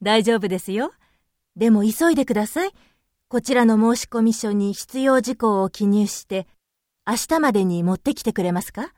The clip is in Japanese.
大丈夫ですよ。でも急いでください。こちらの申込書に必要事項を記入して、明日までに持ってきてくれますか？